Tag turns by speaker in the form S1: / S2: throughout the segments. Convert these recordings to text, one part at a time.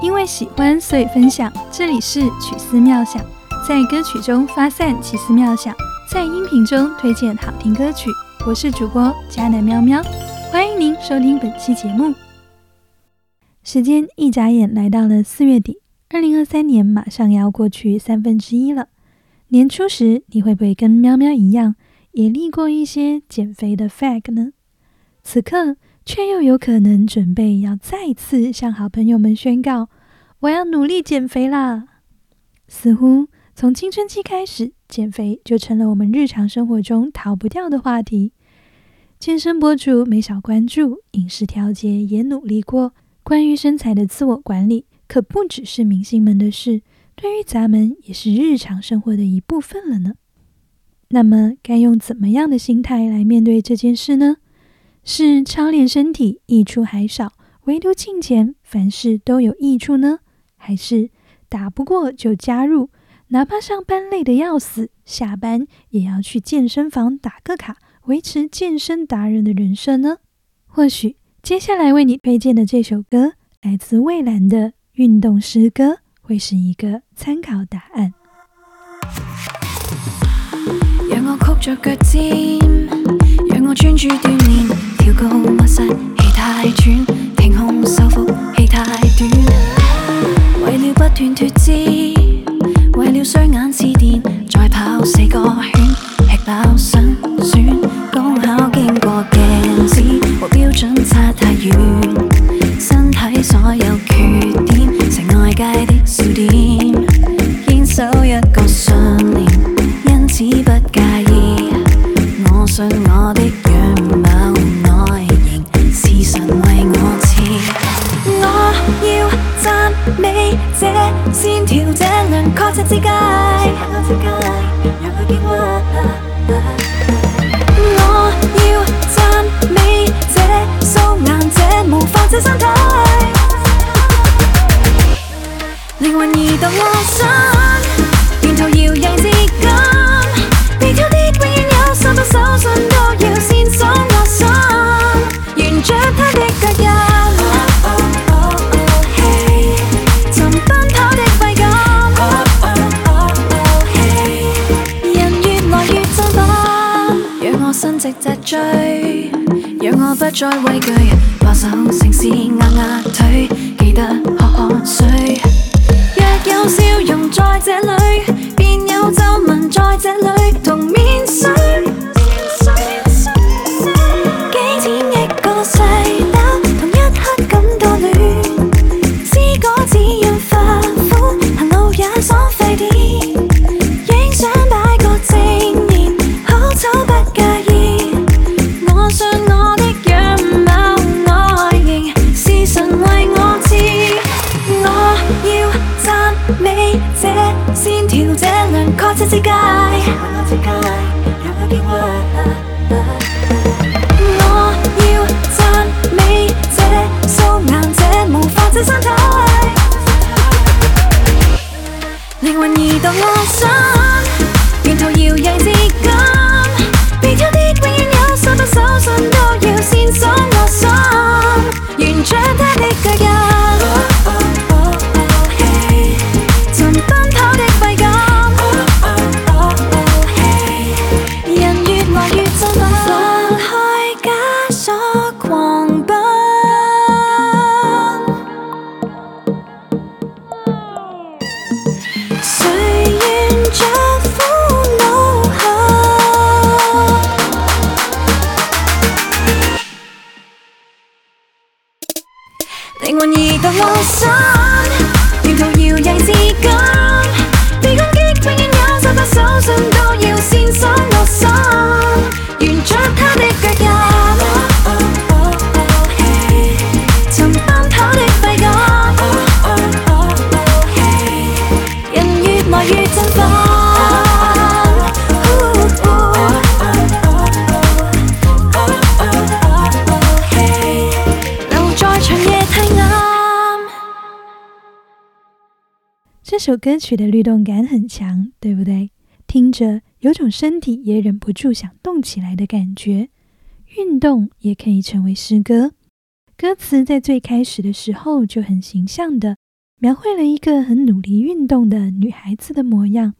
S1: 因为喜欢，所以分享。这里是曲思妙想，在歌曲中发散奇思妙想，在音频中推荐好听歌曲。我是主播佳南喵喵，欢迎您收听本期节目。时间一眨眼来到了四月底，二零二三年马上要过去三分之一了。年初时，你会不会跟喵喵一样，也立过一些减肥的 flag 呢？此刻。却又有可能准备要再次向好朋友们宣告：“我要努力减肥啦！”似乎从青春期开始，减肥就成了我们日常生活中逃不掉的话题。健身博主没少关注，饮食调节也努力过。关于身材的自我管理，可不只是明星们的事，对于咱们也是日常生活的一部分了呢。那么，该用怎么样的心态来面对这件事呢？是操练身体益处还少，唯独金钱凡事都有益处呢？还是打不过就加入，哪怕上班累得要死，下班也要去健身房打个卡，维持健身达人的人设呢？或许接下来为你推荐的这首歌，来自蔚蓝的运动诗歌，会是一个参考答案。
S2: 让我曲着脚尖，让我专注锻炼。跳高屈膝，气太喘，挺胸收腹，气太短。为了不断脱脂，为了双眼似电，再跑四个圈，吃饱想选，刚巧经过镜子和标准差太远，让醉，让我不再畏惧，把手城市压压腿，记得喝喝水。若有笑容在这里，便有皱纹在这里，同面水。这世滿而到我心，沿途搖曳至今，被攻擊永遠也手不手信都要先傷我心，沿着他的腳印。越振奮。
S1: 这首歌曲的律动感很强，对不对？听着有种身体也忍不住想动起来的感觉。运动也可以成为诗歌。歌词在最开始的时候就很形象的描绘了一个很努力运动的女孩子的模样。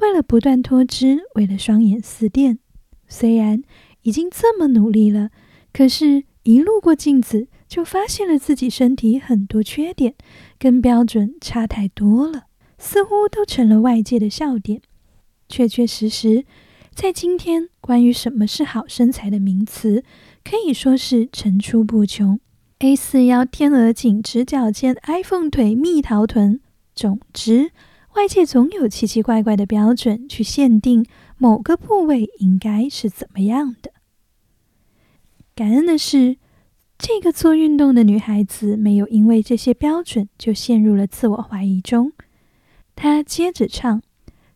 S1: 为了不断脱脂，为了双眼四电，虽然已经这么努力了，可是，一路过镜子就发现了自己身体很多缺点，跟标准差太多了，似乎都成了外界的笑点。确确实实，在今天，关于什么是好身材的名词，可以说是层出不穷。A 四腰、天鹅颈、直角肩、iPhone 腿、蜜桃臀，总之，外界总有奇奇怪怪的标准去限定某个部位应该是怎么样的。感恩的是，这个做运动的女孩子没有因为这些标准就陷入了自我怀疑中。她接着唱：“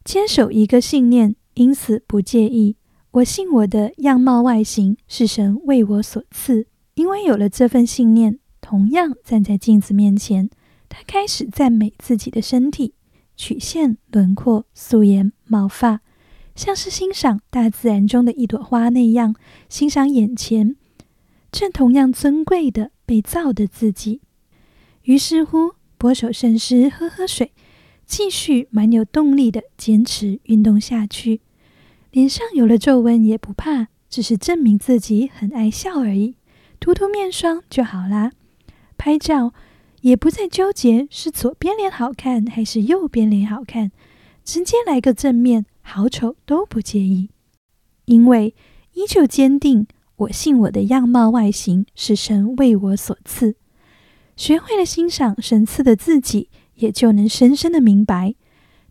S1: 坚守一个信念，因此不介意。我信我的样貌外形是神为我所赐。”因为有了这份信念，同样站在镜子面前，她开始赞美自己的身体、曲线、轮廓、素颜、毛发，像是欣赏大自然中的一朵花那样，欣赏眼前正同样尊贵的被造的自己。于是乎，拨手甚师，喝喝水，继续蛮有动力的坚持运动下去。脸上有了皱纹也不怕，只是证明自己很爱笑而已。涂涂面霜就好啦。拍照也不再纠结是左边脸好看还是右边脸好看，直接来个正面，好丑都不介意。因为依旧坚定，我信我的样貌外形是神为我所赐。学会了欣赏神赐的自己，也就能深深的明白，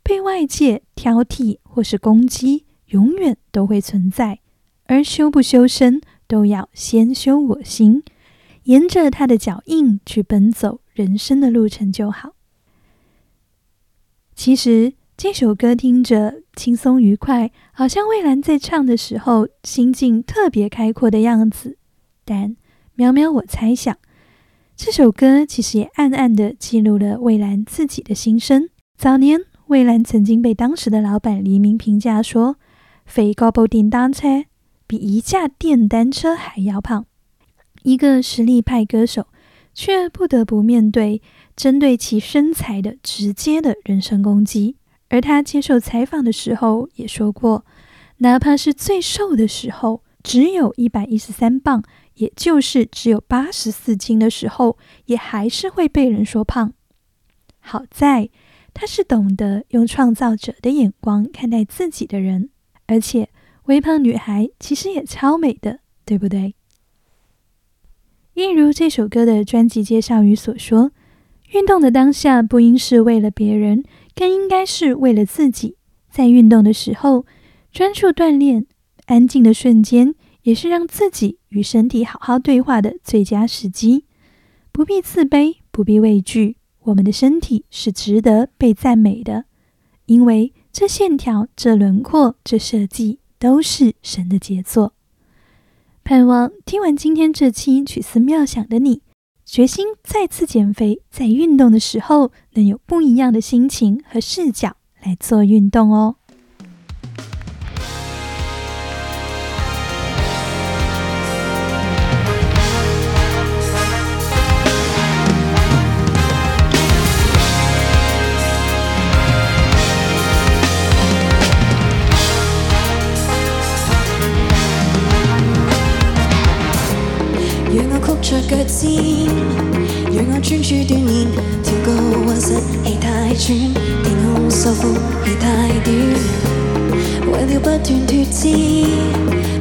S1: 被外界挑剔或是攻击，永远都会存在。而修不修身？都要先修我心，沿着他的脚印去奔走人生的路程就好。其实这首歌听着轻松愉快，好像蔚蓝在唱的时候心境特别开阔的样子。但喵喵，我猜想这首歌其实也暗暗的记录了蔚蓝自己的心声。早年蔚蓝曾经被当时的老板黎明评价说：“肥高不电单车。”比一架电单车还要胖，一个实力派歌手，却不得不面对针对其身材的直接的人身攻击。而他接受采访的时候也说过，哪怕是最瘦的时候，只有一百一十三磅，也就是只有八十四斤的时候，也还是会被人说胖。好在他是懂得用创造者的眼光看待自己的人，而且。微胖女孩其实也超美的，对不对？一如这首歌的专辑介绍语所说，运动的当下不应是为了别人，更应该是为了自己。在运动的时候，专注锻炼，安静的瞬间，也是让自己与身体好好对话的最佳时机。不必自卑，不必畏惧，我们的身体是值得被赞美的，因为这线条、这轮廓、这设计。都是神的杰作。盼望听完今天这期曲思妙想的你，决心再次减肥，在运动的时候能有不一样的心情和视角来做运动哦。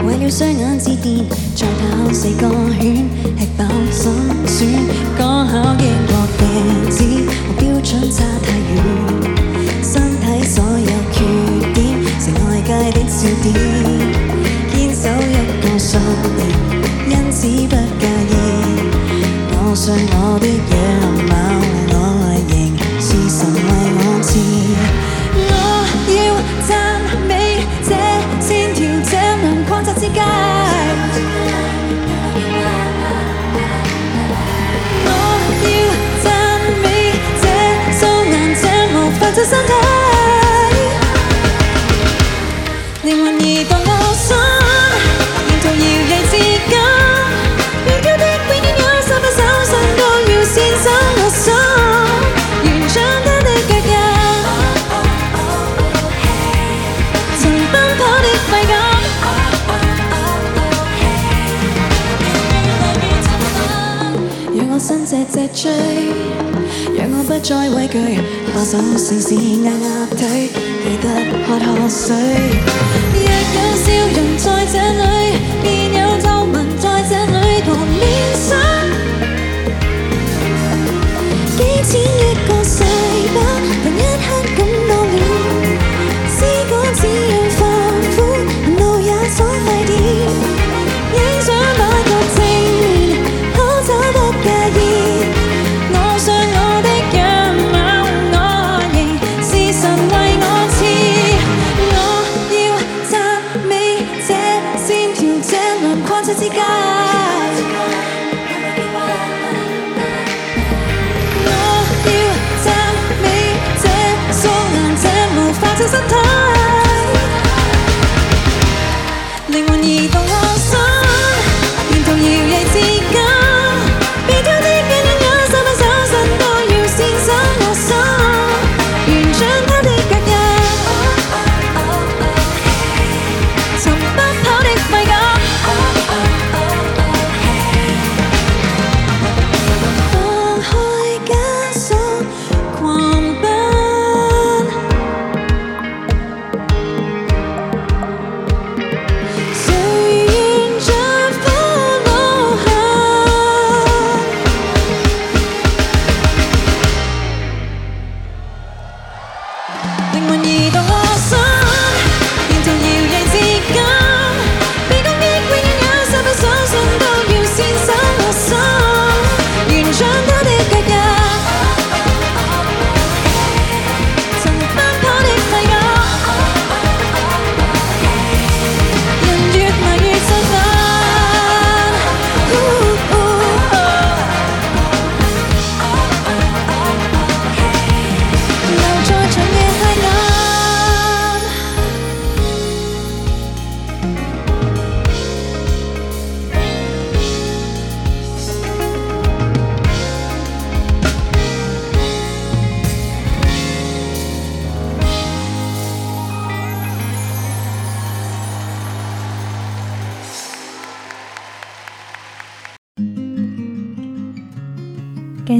S2: 为了双眼自电，再跑四个圈，吃饱心酸，刚巧经过镜子，和标准差太远，身体所有缺点，成外界的笑点，坚守一个信念，因此不介意。我信我的样再畏惧放手试试压压腿记得喝喝水。